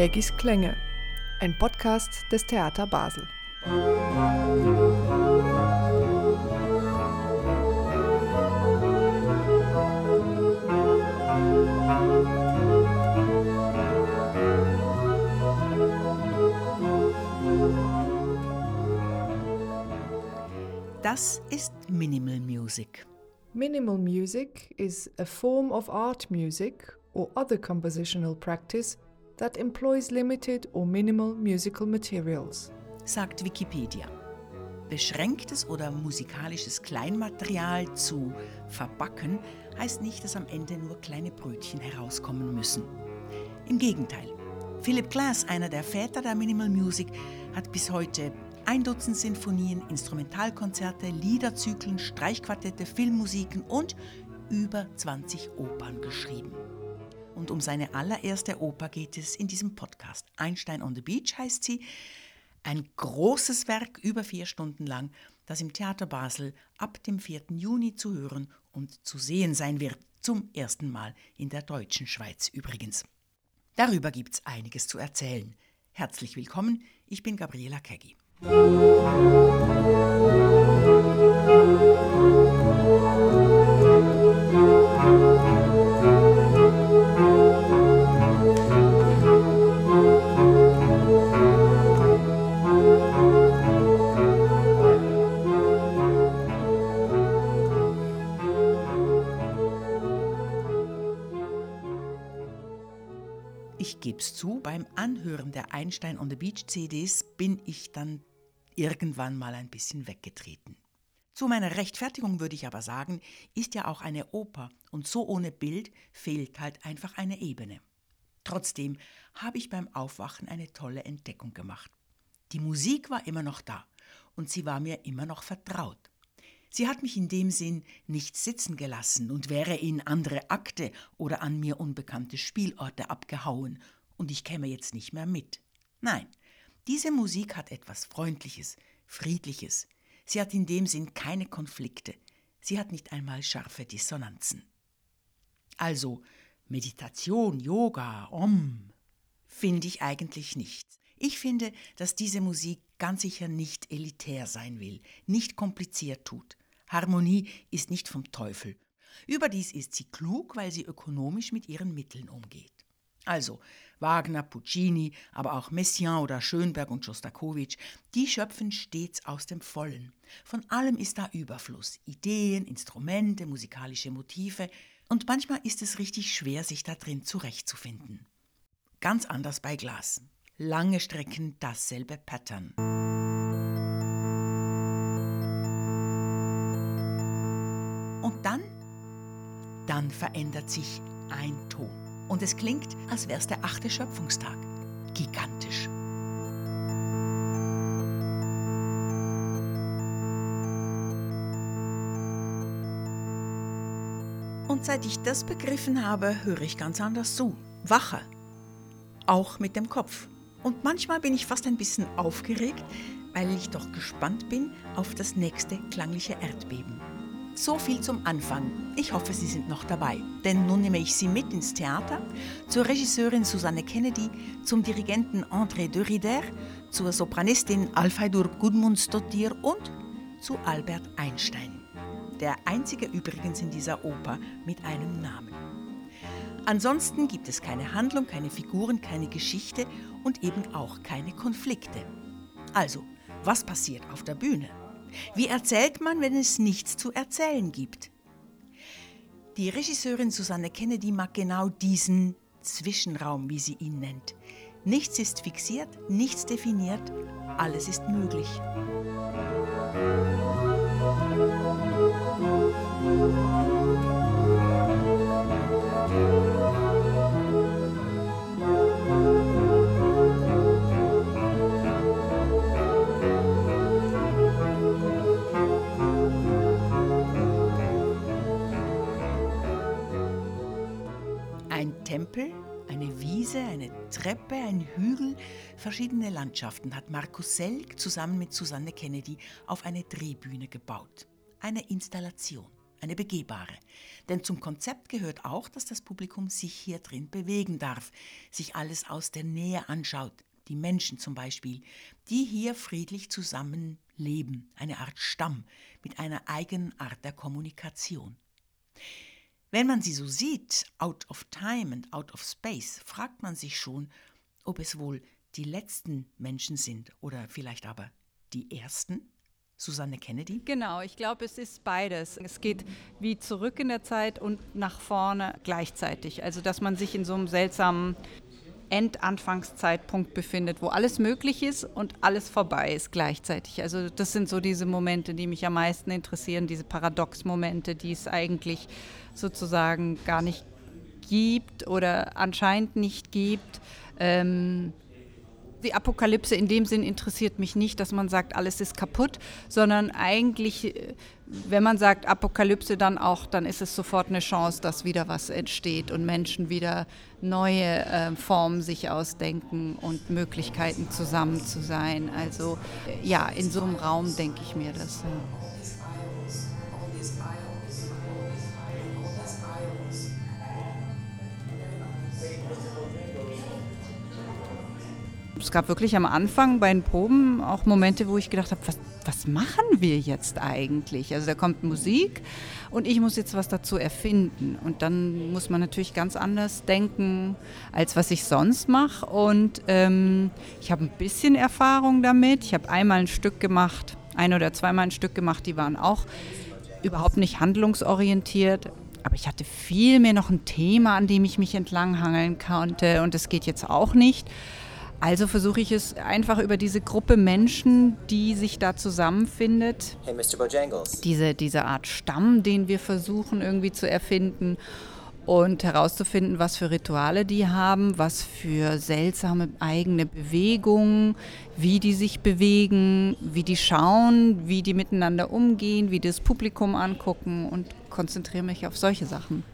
Kegis Klänge, ein Podcast des Theater Basel. Das ist Minimal Music. Minimal music is a form of art music or other compositional practice that employs limited or minimal musical materials. sagt Wikipedia. Beschränktes oder musikalisches Kleinmaterial zu verbacken heißt nicht, dass am Ende nur kleine Brötchen herauskommen müssen. Im Gegenteil. Philip Glass, einer der Väter der Minimal Music, hat bis heute ein Dutzend Sinfonien, Instrumentalkonzerte, Liederzyklen, Streichquartette, Filmmusiken und über 20 Opern geschrieben. Und um seine allererste Oper geht es in diesem Podcast. Einstein on the Beach heißt sie. Ein großes Werk, über vier Stunden lang, das im Theater Basel ab dem 4. Juni zu hören und zu sehen sein wird. Zum ersten Mal in der deutschen Schweiz übrigens. Darüber gibt es einiges zu erzählen. Herzlich willkommen, ich bin Gabriela Keggi. Ich geb's zu, beim Anhören der Einstein on the Beach CDs bin ich dann irgendwann mal ein bisschen weggetreten. Zu meiner Rechtfertigung würde ich aber sagen, ist ja auch eine Oper und so ohne Bild fehlt halt einfach eine Ebene. Trotzdem habe ich beim Aufwachen eine tolle Entdeckung gemacht. Die Musik war immer noch da und sie war mir immer noch vertraut. Sie hat mich in dem Sinn nicht sitzen gelassen und wäre in andere Akte oder an mir unbekannte Spielorte abgehauen und ich käme jetzt nicht mehr mit. Nein, diese Musik hat etwas Freundliches, Friedliches. Sie hat in dem Sinn keine Konflikte. Sie hat nicht einmal scharfe Dissonanzen. Also Meditation, Yoga, Om, finde ich eigentlich nicht. Ich finde, dass diese Musik ganz sicher nicht elitär sein will, nicht kompliziert tut. Harmonie ist nicht vom Teufel. Überdies ist sie klug, weil sie ökonomisch mit ihren Mitteln umgeht. Also Wagner, Puccini, aber auch Messiaen oder Schönberg und Schostakowitsch, die schöpfen stets aus dem Vollen. Von allem ist da Überfluss. Ideen, Instrumente, musikalische Motive. Und manchmal ist es richtig schwer, sich da drin zurechtzufinden. Ganz anders bei Glas. Lange Strecken dasselbe Pattern. Und dann? Dann verändert sich ein Ton. Und es klingt, als wäre es der achte Schöpfungstag. Gigantisch. Und seit ich das begriffen habe, höre ich ganz anders zu. Wacher. Auch mit dem Kopf. Und manchmal bin ich fast ein bisschen aufgeregt, weil ich doch gespannt bin auf das nächste klangliche Erdbeben. So viel zum Anfang. Ich hoffe, Sie sind noch dabei. Denn nun nehme ich Sie mit ins Theater, zur Regisseurin Susanne Kennedy, zum Dirigenten André de Rider, zur Sopranistin Alfeidur Gudmundsdottir und zu Albert Einstein. Der einzige übrigens in dieser Oper mit einem Namen. Ansonsten gibt es keine Handlung, keine Figuren, keine Geschichte und eben auch keine Konflikte. Also, was passiert auf der Bühne? Wie erzählt man, wenn es nichts zu erzählen gibt? Die Regisseurin Susanne Kennedy mag genau diesen Zwischenraum, wie sie ihn nennt. Nichts ist fixiert, nichts definiert, alles ist möglich. Ein Tempel, eine Wiese, eine Treppe, ein Hügel, verschiedene Landschaften hat Markus Selk zusammen mit Susanne Kennedy auf eine Drehbühne gebaut. Eine Installation. eine begehbare. Denn zum Konzept gehört auch, dass das Publikum sich hier drin bewegen darf, sich alles aus der Nähe anschaut, die Menschen zum Beispiel, die hier friedlich zusammenleben, eine Art Stamm mit einer eigenen Art der Kommunikation. Wenn man sie so sieht, out of time and out of space, fragt man sich schon, ob es wohl die letzten Menschen sind oder vielleicht aber die ersten. Susanne Kennedy? Genau, ich glaube, es ist beides. Es geht wie zurück in der Zeit und nach vorne gleichzeitig. Also, dass man sich in so einem seltsamen Endanfangszeitpunkt befindet, wo alles möglich ist und alles vorbei ist gleichzeitig. Also das sind so diese Momente, die mich am meisten interessieren, diese Paradox-Momente, die es eigentlich sozusagen gar nicht gibt oder anscheinend nicht gibt. Ähm, die Apokalypse in dem Sinn interessiert mich nicht, dass man sagt, alles ist kaputt, sondern eigentlich, äh, wenn man sagt Apokalypse, dann auch, dann ist es sofort eine Chance, dass wieder was entsteht und Menschen wieder neue äh, Formen sich ausdenken und Möglichkeiten zusammen zu sein. Also ja, in so einem Raum denke ich mir das. Ja. Es gab wirklich am Anfang bei den Proben auch Momente, wo ich gedacht habe, was, was machen wir jetzt eigentlich? Also da kommt Musik und ich muss jetzt was dazu erfinden. Und dann muss man natürlich ganz anders denken, als was ich sonst mache. Und ähm, ich habe ein bisschen Erfahrung damit. Ich habe einmal ein Stück gemacht, ein oder zweimal ein Stück gemacht, die waren auch überhaupt nicht handlungsorientiert. Aber ich hatte viel mehr noch ein Thema, an dem ich mich entlanghangeln konnte. Und das geht jetzt auch nicht. Also versuche ich es einfach über diese Gruppe Menschen, die sich da zusammenfindet. Hey. Diese, diese Art Stamm, den wir versuchen irgendwie zu erfinden und herauszufinden, was für Rituale die haben, was für seltsame eigene Bewegungen, wie die sich bewegen, wie die schauen, wie die miteinander umgehen, wie das Publikum angucken und konzentriere mich auf solche Sachen.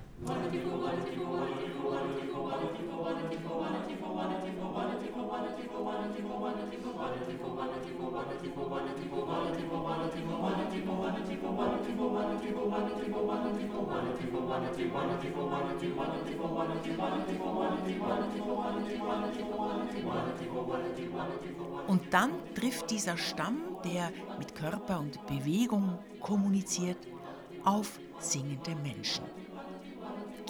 Dann trifft dieser Stamm, der mit Körper und Bewegung kommuniziert, auf singende Menschen.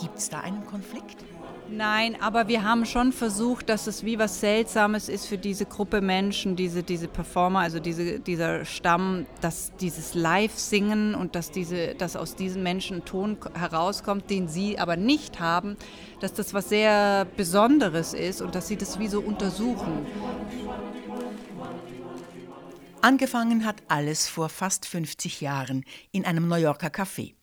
Gibt es da einen Konflikt? Nein, aber wir haben schon versucht, dass es wie was Seltsames ist für diese Gruppe Menschen, diese, diese Performer, also diese, dieser Stamm, dass dieses Live-Singen und dass, diese, dass aus diesen Menschen ein Ton herauskommt, den sie aber nicht haben, dass das was sehr Besonderes ist und dass sie das wie so untersuchen. Angefangen hat alles vor fast 50 Jahren in einem New Yorker Café.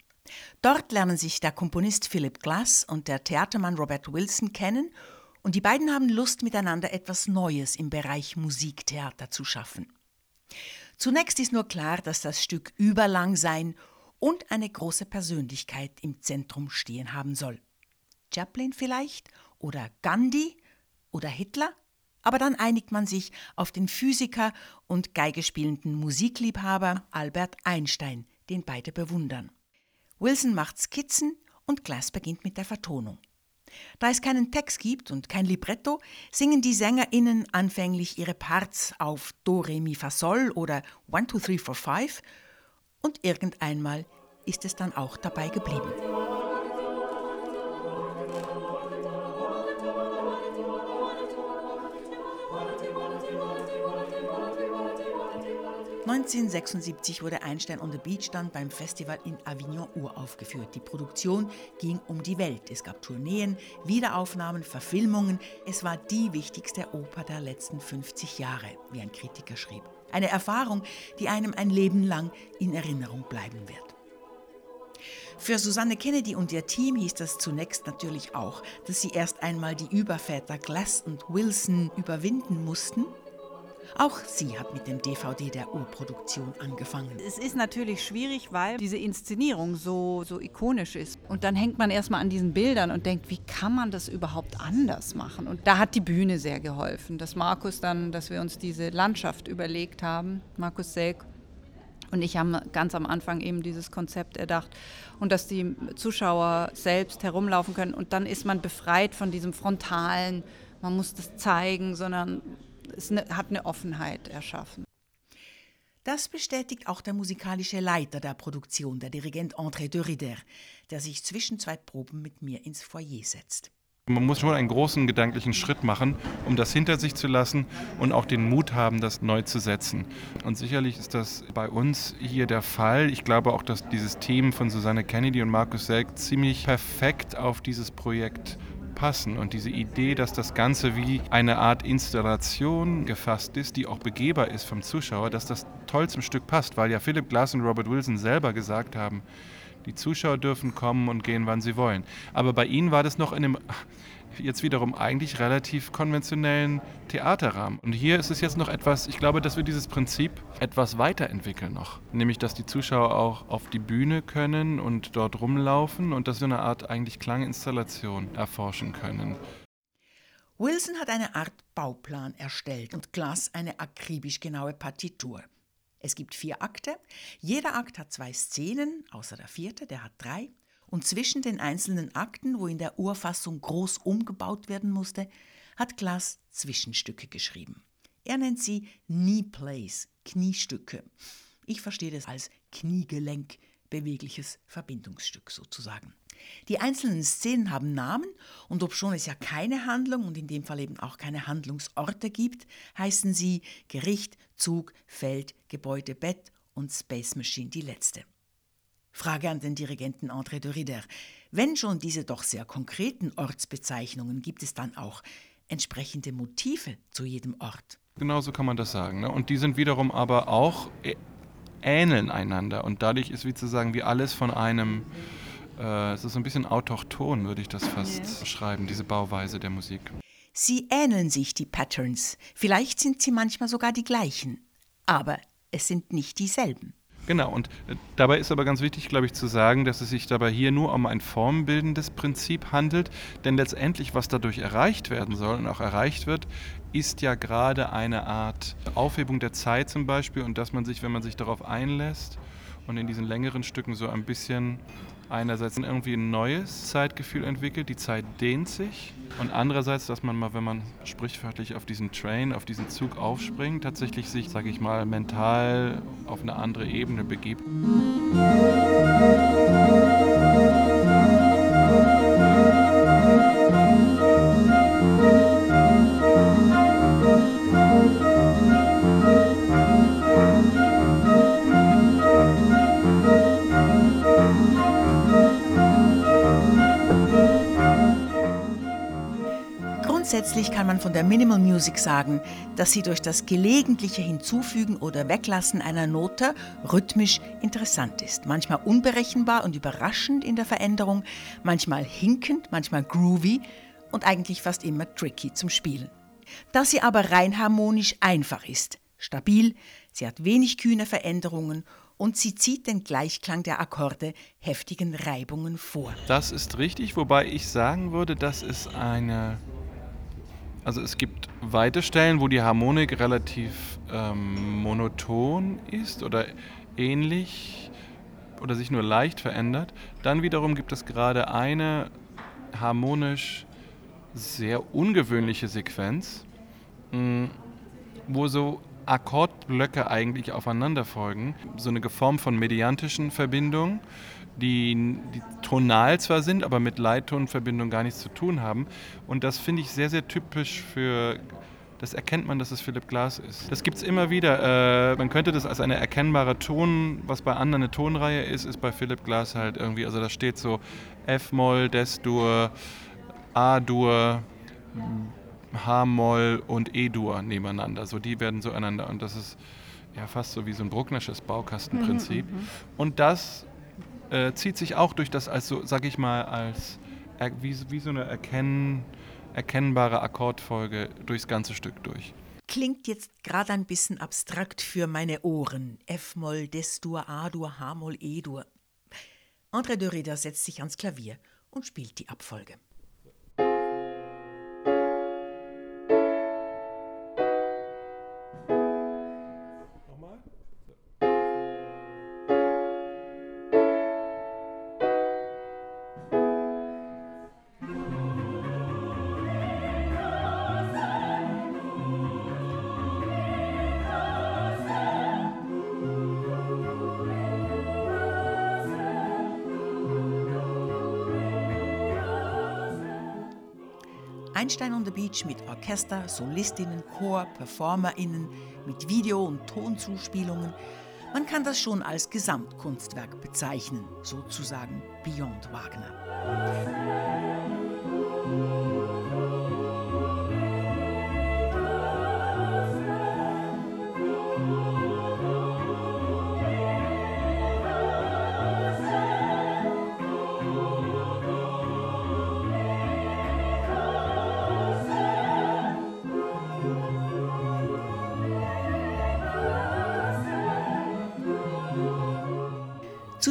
Dort lernen sich der Komponist Philip Glass und der Theatermann Robert Wilson kennen und die beiden haben Lust, miteinander etwas Neues im Bereich Musiktheater zu schaffen. Zunächst ist nur klar, dass das Stück überlang sein und eine große Persönlichkeit im Zentrum stehen haben soll. Chaplin vielleicht oder Gandhi oder Hitler? Aber dann einigt man sich auf den Physiker und geigespielenden Musikliebhaber Albert Einstein, den beide bewundern. Wilson macht Skizzen und Glass beginnt mit der Vertonung. Da es keinen Text gibt und kein Libretto, singen die SängerInnen anfänglich ihre Parts auf Do, Re, Mi, Fa, Sol oder 1, 2, 3, 4, 5 und irgendeinmal ist es dann auch dabei geblieben. 1976 wurde Einstein on the Beach dann beim Festival in Avignon uraufgeführt. Die Produktion ging um die Welt. Es gab Tourneen, Wiederaufnahmen, Verfilmungen. Es war die wichtigste Oper der letzten 50 Jahre, wie ein Kritiker schrieb. Eine Erfahrung, die einem ein Leben lang in Erinnerung bleiben wird. Für Susanne Kennedy und ihr Team hieß das zunächst natürlich auch, dass sie erst einmal die Überväter Glass und Wilson überwinden mussten auch sie hat mit dem DVD der Urproduktion angefangen. Es ist natürlich schwierig, weil diese Inszenierung so, so ikonisch ist. Und dann hängt man erstmal an diesen Bildern und denkt, wie kann man das überhaupt anders machen? Und da hat die Bühne sehr geholfen, dass Markus dann, dass wir uns diese Landschaft überlegt haben, Markus Selk Und ich habe ganz am Anfang eben dieses Konzept erdacht und dass die Zuschauer selbst herumlaufen können und dann ist man befreit von diesem frontalen, man muss das zeigen, sondern es ne, hat eine Offenheit erschaffen. Das bestätigt auch der musikalische Leiter der Produktion, der Dirigent André de Rider, der sich zwischen zwei Proben mit mir ins Foyer setzt. Man muss schon einen großen gedanklichen Schritt machen, um das hinter sich zu lassen und auch den Mut haben, das neu zu setzen. Und sicherlich ist das bei uns hier der Fall. Ich glaube auch, dass dieses Team von Susanne Kennedy und Markus Selk ziemlich perfekt auf dieses Projekt passen. Und diese Idee, dass das Ganze wie eine Art Installation gefasst ist, die auch begehbar ist vom Zuschauer, dass das toll zum Stück passt, weil ja Philip Glass und Robert Wilson selber gesagt haben, die Zuschauer dürfen kommen und gehen, wann sie wollen. Aber bei ihnen war das noch in einem jetzt wiederum eigentlich relativ konventionellen Theaterrahmen. Und hier ist es jetzt noch etwas, ich glaube, dass wir dieses Prinzip etwas weiterentwickeln noch. Nämlich, dass die Zuschauer auch auf die Bühne können und dort rumlaufen und dass wir eine Art eigentlich Klanginstallation erforschen können. Wilson hat eine Art Bauplan erstellt und Glass eine akribisch genaue Partitur. Es gibt vier Akte. Jeder Akt hat zwei Szenen, außer der vierte, der hat drei. Und zwischen den einzelnen Akten, wo in der Urfassung groß umgebaut werden musste, hat Glass Zwischenstücke geschrieben. Er nennt sie Knee Plays, Kniestücke. Ich verstehe das als Kniegelenk, bewegliches Verbindungsstück sozusagen. Die einzelnen Szenen haben Namen und obschon es ja keine Handlung und in dem Fall eben auch keine Handlungsorte gibt, heißen sie Gericht, Zug, Feld, Gebäude, Bett und Space Machine die letzte. Frage an den Dirigenten André de Rider. Wenn schon diese doch sehr konkreten Ortsbezeichnungen, gibt es dann auch entsprechende Motive zu jedem Ort? Genau so kann man das sagen. Ne? Und die sind wiederum aber auch ähneln einander. Und dadurch ist wie zu sagen, wie alles von einem äh, es ist so ein bisschen autochton, würde ich das fast yeah. beschreiben, diese Bauweise der Musik. Sie ähneln sich, die Patterns. Vielleicht sind sie manchmal sogar die gleichen. Aber es sind nicht dieselben. Genau, und äh, dabei ist aber ganz wichtig, glaube ich, zu sagen, dass es sich dabei hier nur um ein formbildendes Prinzip handelt, denn letztendlich, was dadurch erreicht werden soll und auch erreicht wird, ist ja gerade eine Art Aufhebung der Zeit zum Beispiel und dass man sich, wenn man sich darauf einlässt und in diesen längeren Stücken so ein bisschen einerseits irgendwie ein neues Zeitgefühl entwickelt, die Zeit dehnt sich und andererseits, dass man mal, wenn man sprichwörtlich auf diesen Train, auf diesen Zug aufspringt, tatsächlich sich, sage ich mal, mental auf eine andere Ebene begibt. Grundsätzlich kann man von der Minimal Music sagen, dass sie durch das gelegentliche Hinzufügen oder Weglassen einer Note rhythmisch interessant ist. Manchmal unberechenbar und überraschend in der Veränderung, manchmal hinkend, manchmal groovy und eigentlich fast immer tricky zum Spielen. Dass sie aber rein harmonisch einfach ist, stabil, sie hat wenig kühne Veränderungen und sie zieht den Gleichklang der Akkorde heftigen Reibungen vor. Das ist richtig, wobei ich sagen würde, das ist eine also es gibt weite Stellen, wo die Harmonik relativ ähm, monoton ist oder ähnlich oder sich nur leicht verändert. Dann wiederum gibt es gerade eine harmonisch sehr ungewöhnliche Sequenz, mh, mm, wo so Akkordblöcke eigentlich aufeinander folgen. So eine Form von mediantischen Verbindungen die, die tonal zwar sind, aber mit Leittonverbindung gar nichts zu tun haben. Und das finde ich sehr, sehr typisch für das erkennt man, dass es Philipp Glass ist. Das gibt es immer wieder. Äh, man könnte das als eine erkennbare Ton, was bei anderen eine Tonreihe ist, ist bei Philipp Glass halt irgendwie, also da steht so F-Moll, Des-Dur, A-Dur, H-Moll und E-Dur nebeneinander. So die werden so einander und das ist ja fast so wie so ein Brucknersches Baukastenprinzip. Mhm, mhm. und das äh, zieht sich auch durch das, als so, sag ich mal, als wie, wie so eine erkennen, erkennbare Akkordfolge durchs ganze Stück durch. Klingt jetzt gerade ein bisschen abstrakt für meine Ohren. F-Moll, Des-Dur, A-Dur, H-Moll, E-Dur. André de Rieder setzt sich ans Klavier und spielt die Abfolge. Einstein on the Beach mit Orchester, Solistinnen, Chor, PerformerInnen, mit Video- und Tonzuspielungen. Man kann das schon als Gesamtkunstwerk bezeichnen, sozusagen Beyond Wagner.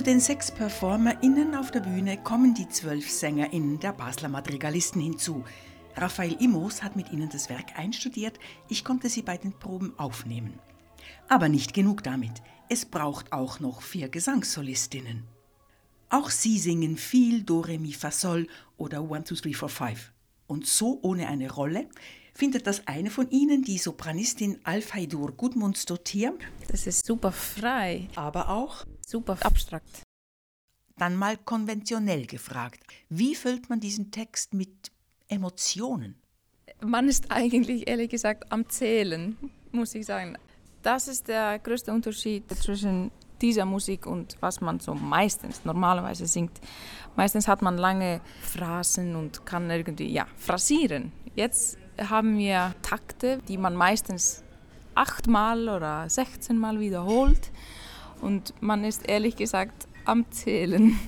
Zu den sechs PerformerInnen auf der Bühne kommen die zwölf SängerInnen der Basler Madrigalisten hinzu. Raphael Immos hat mit ihnen das Werk einstudiert, ich konnte sie bei den Proben aufnehmen. Aber nicht genug damit. Es braucht auch noch vier Gesangssolistinnen. Auch sie singen viel Do, Re, Mi, Fa, Sol oder One, Two, Three, Four, Five. Und so ohne eine Rolle findet das eine von ihnen, die Sopranistin Alfheidur Gudmundsdottir, Das ist super frei, aber auch super abstrakt. dann mal konventionell gefragt. Wie füllt man diesen Text mit Emotionen? Man ist eigentlich ehrlich gesagt am Zählen, muss ich sagen. Das ist der größte Unterschied zwischen dieser Musik und was man so meistens normalerweise singt. Meistens hat man lange Phrasen und kann irgendwie ja phrasieren. Jetzt haben wir Takte, die man meistens achtmal oder 16 Mal wiederholt und man ist ehrlich gesagt am Zählen.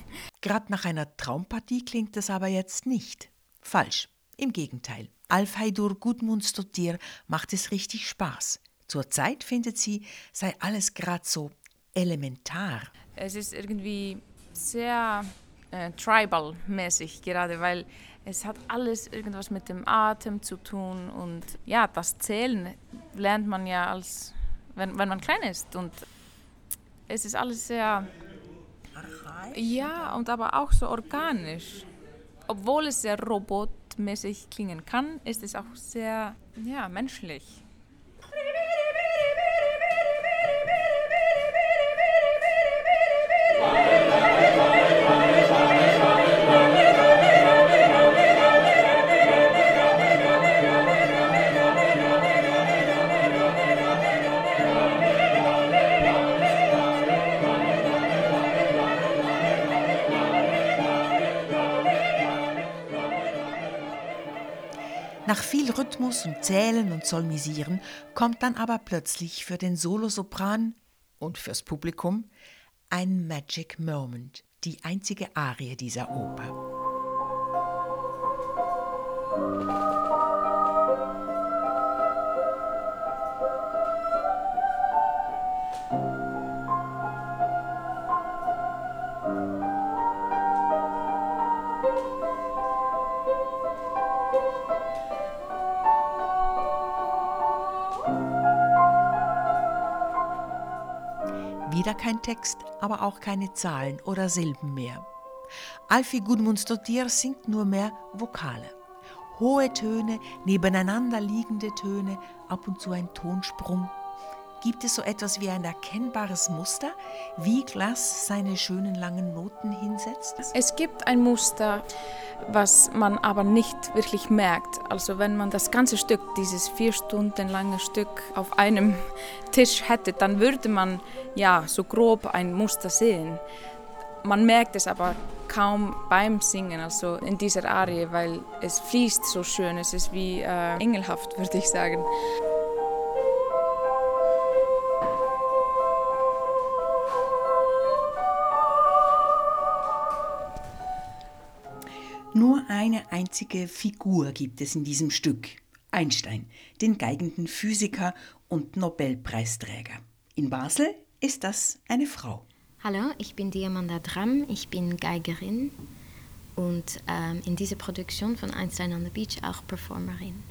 Gerade nach einer Traumpartie klingt es aber jetzt nicht. Falsch. Im Gegenteil. Alfheidur Gudmundsdottir macht es richtig Spaß. Zurzeit findet sie, sei alles gerade so elementar. Es ist irgendwie sehr äh, tribal-mäßig gerade, weil es hat alles irgendwas mit dem Atem zu tun und ja, das Zählen lernt man ja als, wenn, wenn man klein ist und es ist alles sehr, ja, und aber auch so organisch. Obwohl es sehr robotmäßig klingen kann, ist es auch sehr, ja, menschlich. Rhythmus und Zählen und Solmisieren kommt dann aber plötzlich für den Solosopran und fürs Publikum ein Magic Moment, die einzige Arie dieser Oper. Wieder kein Text, aber auch keine Zahlen oder Silben mehr. Alfie Gudmundsdottir singt nur mehr Vokale. Hohe Töne, nebeneinander liegende Töne, ab und zu ein Tonsprung. Gibt es so etwas wie ein erkennbares Muster, wie Glass seine schönen langen Noten hinsetzt? Es gibt ein Muster, was man aber nicht wirklich merkt. Also wenn man das ganze Stück, dieses vier Stunden lange Stück auf einem Tisch hätte, dann würde man ja so grob ein Muster sehen. Man merkt es aber kaum beim Singen, also in dieser Arie, weil es fließt so schön. Es ist wie äh, engelhaft, würde ich sagen. Eine einzige Figur gibt es in diesem Stück. Einstein, den geigenden Physiker und Nobelpreisträger. In Basel ist das eine Frau. Hallo, ich bin Diamanda Dram, ich bin Geigerin und ähm, in dieser Produktion von Einstein on the Beach auch Performerin.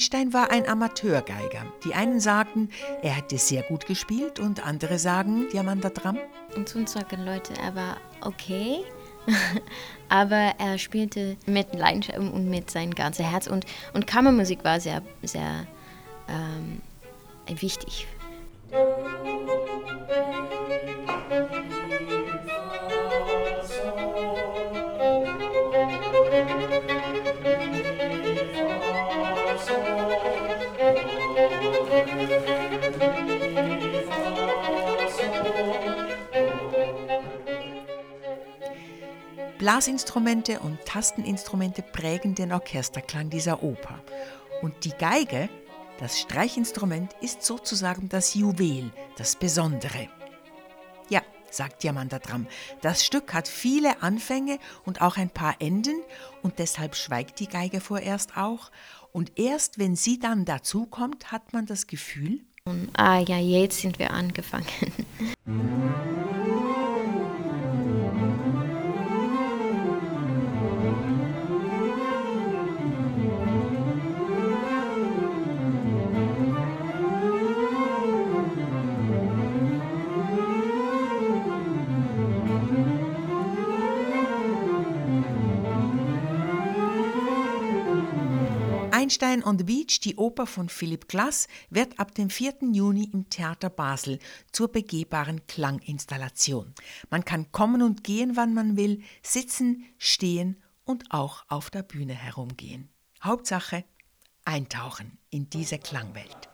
Einstein war ein Amateurgeiger. Die einen sagten, er hätte sehr gut gespielt und andere sagen, Diamanda Dram. Und dann sagen Leute, er war okay, aber er spielte mit Leidenschaft und mit seinem ganzen Herz. Und, und Kammermusik war sehr, sehr ähm, wichtig. Blasinstrumente und Tasteninstrumente prägen den Orchesterklang dieser Oper. Und die Geige, das Streichinstrument, ist sozusagen das Juwel, das Besondere. Ja, sagt Diamanda Dram, das Stück hat viele Anfänge und auch ein paar Enden und deshalb schweigt die Geige vorerst auch. Und erst wenn sie dann dazukommt, hat man das Gefühl, ah ja, jetzt sind wir angefangen. Einstein on the Beach, die Oper von Philipp Glass, wird ab dem 4. Juni im Theater Basel zur begehbaren Klanginstallation. Man kann kommen und gehen, wann man will, sitzen, stehen und auch auf der Bühne herumgehen. Hauptsache eintauchen in diese Klangwelt.